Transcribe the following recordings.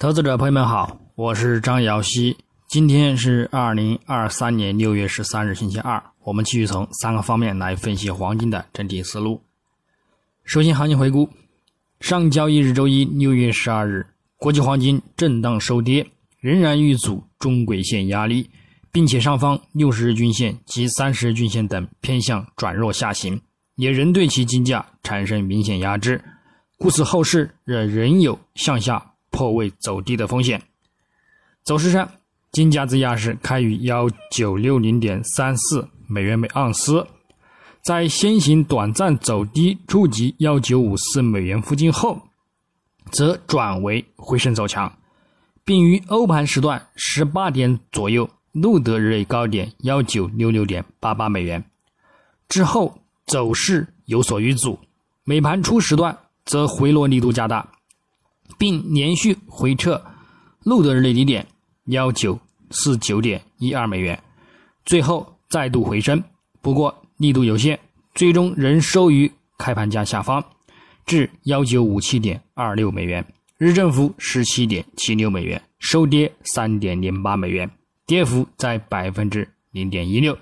投资者朋友们好，我是张瑶希。今天是二零二三年六月十三日，星期二。我们继续从三个方面来分析黄金的整体思路。首先，行情回顾：上交易日周一六月十二日，国际黄金震荡收跌，仍然遇阻中轨线压力，并且上方六十日均线及三十日均线等偏向转弱下行，也仍对其金价产生明显压制，故此后市仍仍有向下。破位走低的风险。走势上，金价自亚市开于幺九六零点三四美元每盎司，在先行短暂走低触及幺九五四美元附近后，则转为回升走强，并于欧盘时段十八点左右录得日内高点幺九六六点八八美元。之后走势有所遇阻，美盘初时段则回落力度加大。并连续回撤，录得日内低点幺九四九点一二美元，最后再度回升，不过力度有限，最终仍收于开盘价下方，至幺九五七点二六美元，日振幅十七点七六美元，收跌三点零八美元，跌幅在百分之零点一六。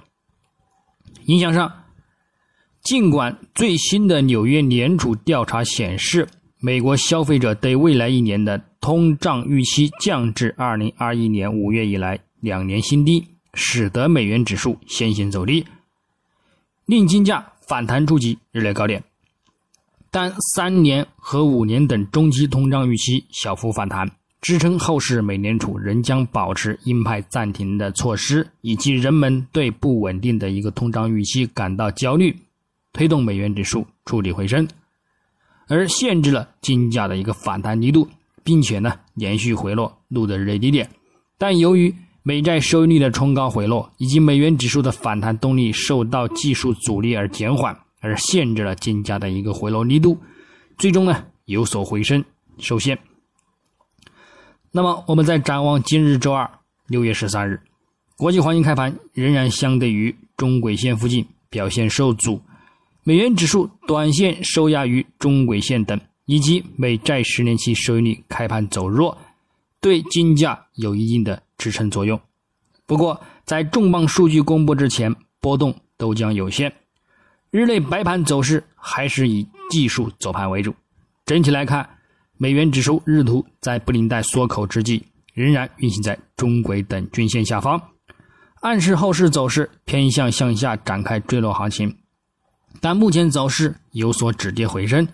影响上，尽管最新的纽约联储调查显示。美国消费者对未来一年的通胀预期降至二零二一年五月以来两年新低，使得美元指数先行走低，令金价反弹触及日内高点。但三年和五年等中期通胀预期小幅反弹，支撑后市美联储仍将保持鹰派暂停的措施，以及人们对不稳定的一个通胀预期感到焦虑，推动美元指数触底回升。而限制了金价的一个反弹力度，并且呢连续回落录得日低点，但由于美债收益率的冲高回落，以及美元指数的反弹动力受到技术阻力而减缓，而限制了金价的一个回落力度，最终呢有所回升首先。那么我们再展望今日周二六月十三日，国际黄金开盘仍然相对于中轨线附近表现受阻。美元指数短线受压于中轨线等，以及美债十年期收益率开盘走弱，对金价有一定的支撑作用。不过，在重磅数据公布之前，波动都将有限。日内白盘走势还是以技术走盘为主。整体来看，美元指数日图在布林带缩口之际，仍然运行在中轨等均线下方，暗示后市走势偏向向下展开坠落行情。但目前走势有所止跌回升，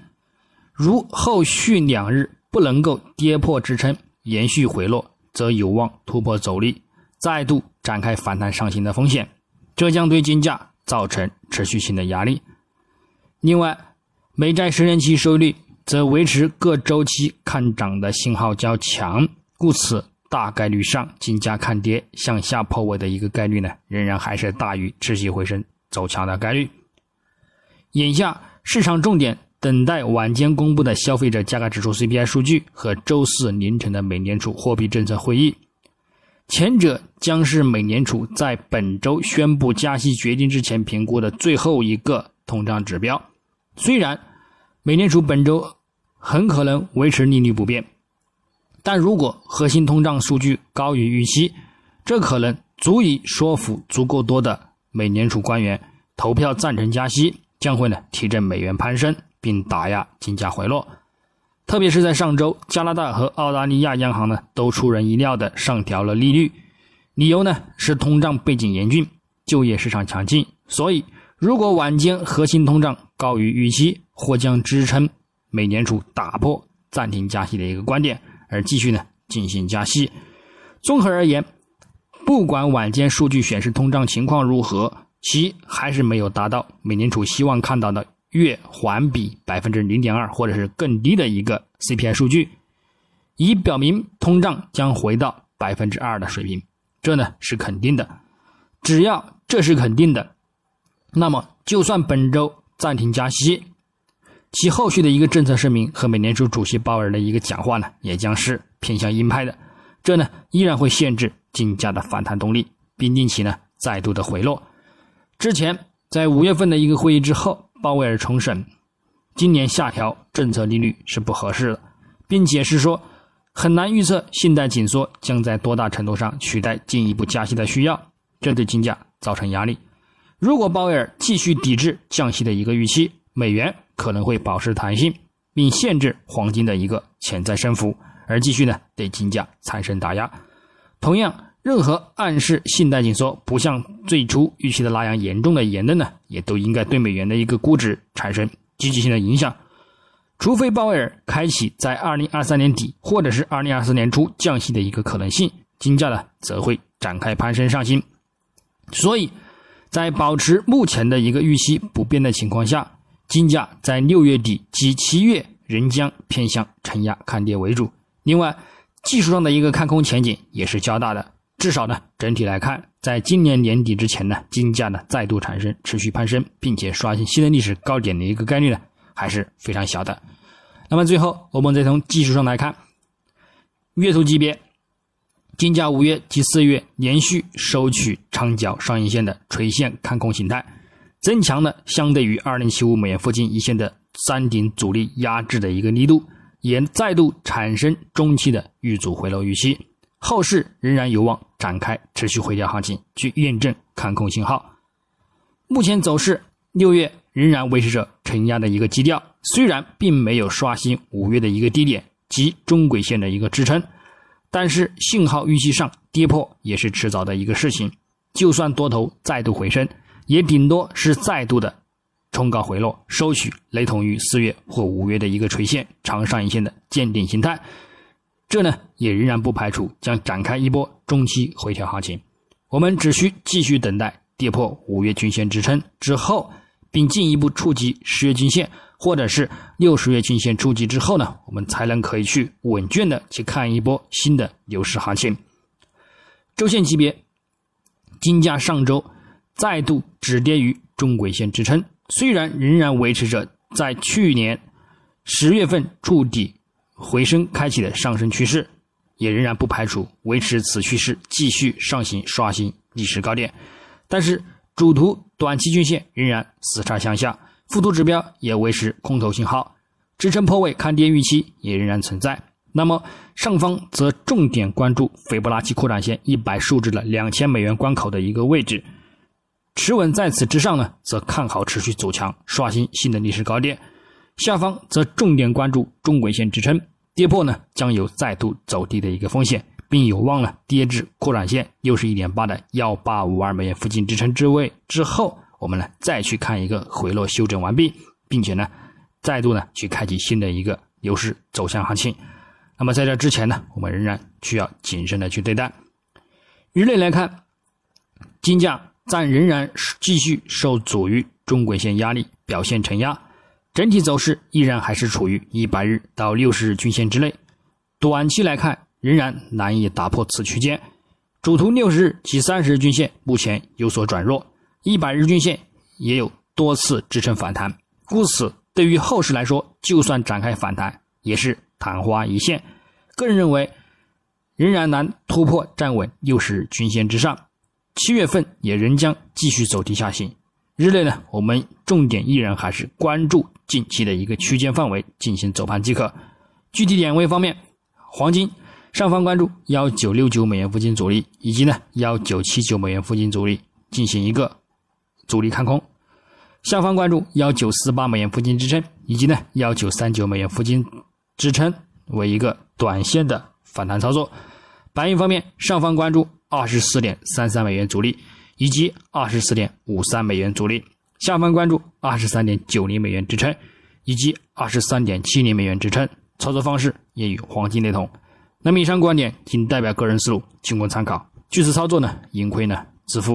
如后续两日不能够跌破支撑，延续回落，则有望突破走力，再度展开反弹上行的风险，这将对金价造成持续性的压力。另外，美债十年期收益率则维持各周期看涨的信号较强，故此大概率上金价看跌向下破位的一个概率呢，仍然还是大于持续回升走强的概率。眼下市场重点等待晚间公布的消费者价格指数 CPI 数据和周四凌晨的美联储货币政策会议，前者将是美联储在本周宣布加息决定之前评估的最后一个通胀指标。虽然美联储本周很可能维持利率不变，但如果核心通胀数据高于预期，这可能足以说服足够多的美联储官员投票赞成加息。将会呢提振美元攀升，并打压金价回落。特别是在上周，加拿大和澳大利亚央行呢都出人意料的上调了利率，理由呢是通胀背景严峻，就业市场强劲。所以，如果晚间核心通胀高于预期，或将支撑美联储打破暂停加息的一个观点，而继续呢进行加息。综合而言，不管晚间数据显示通胀情况如何。其还是没有达到美联储希望看到的月环比百分之零点二或者是更低的一个 CPI 数据，以表明通胀将回到百分之二的水平。这呢是肯定的。只要这是肯定的，那么就算本周暂停加息，其后续的一个政策声明和美联储主席鲍尔的一个讲话呢，也将是偏向鹰派的。这呢依然会限制金价的反弹动力，并令其呢再度的回落。之前在五月份的一个会议之后，鲍威尔重申，今年下调政策利率是不合适的，并解释说，很难预测信贷紧缩将在多大程度上取代进一步加息的需要，这对金价造成压力。如果鲍威尔继续抵制降息的一个预期，美元可能会保持弹性，并限制黄金的一个潜在升幅，而继续呢对金价产生打压。同样，任何暗示信贷紧缩不像最初预期的那样严重的言论呢，也都应该对美元的一个估值产生积极性的影响。除非鲍威尔开启在二零二三年底或者是二零二四年初降息的一个可能性，金价呢则会展开攀升上行。所以，在保持目前的一个预期不变的情况下，金价在六月底及七月仍将偏向承压看跌为主。另外，技术上的一个看空前景也是较大的。至少呢，整体来看，在今年年底之前呢，金价呢再度产生持续攀升，并且刷新新的历史高点的一个概率呢。还是非常小的。那么最后，我们再从技术上来看，月图级别，金价五月及四月连续收取长角上影线的垂线看空形态，增强了相对于二零七五美元附近一线的山顶阻力压制的一个力度，也再度产生中期的遇阻回落预期，后市仍然有望展开持续回调行情，去验证看空信号。目前走势，六月。仍然维持着承压的一个基调，虽然并没有刷新五月的一个低点及中轨线的一个支撑，但是信号预期上跌破也是迟早的一个事情。就算多头再度回升，也顶多是再度的冲高回落，收取雷同于四月或五月的一个垂线长上影线的见顶形态。这呢，也仍然不排除将展开一波中期回调行情。我们只需继续等待跌破五月均线支撑之后。并进一步触及十月均线，或者是六十月均线触及之后呢，我们才能可以去稳健的去看一波新的牛市行情。周线级别，金价上周再度止跌于中轨线支撑，虽然仍然维持着在去年十月份触底回升开启的上升趋势，也仍然不排除维持此趋势继续上行刷新历史高点，但是。主图短期均线仍然死叉向下，附图指标也维持空头信号，支撑破位看跌预期也仍然存在。那么上方则重点关注斐波拉契扩展线一百数值的两千美元关口的一个位置，持稳在此之上呢，则看好持续走强，刷新新的历史高点。下方则重点关注中轨线支撑，跌破呢将有再度走低的一个风险。并有望呢跌至扩展线六十一点八的幺八五二美元附近支撑之位之后，我们呢再去看一个回落修正完毕，并且呢再度呢去开启新的一个牛市走向行情。那么在这之前呢，我们仍然需要谨慎的去对待。日内来看，金价暂仍然继续受阻于中轨线压力，表现承压，整体走势依然还是处于一百日到六十日均线之内。短期来看。仍然难以打破此区间，主图六十日及三十日均线目前有所转弱，一百日均线也有多次支撑反弹，故此对于后市来说，就算展开反弹，也是昙花一现。个人认为，仍然难突破站稳六十日均线之上，七月份也仍将继续走低下行。日内呢，我们重点依然还是关注近期的一个区间范围进行走盘即可。具体点位方面，黄金。上方关注幺九六九美元附近阻力，以及呢幺九七九美元附近阻力进行一个阻力看空；下方关注幺九四八美元附近支撑，以及呢幺九三九美元附近支撑为一个短线的反弹操作。白银方面，上方关注二十四点三三美元阻力，以及二十四点五三美元阻力；下方关注二十三点九零美元支撑，以及二十三点七零美元支撑。操作方式也与黄金雷同。那么以上观点仅代表个人思路，仅供参考。据此操作呢，盈亏呢自负。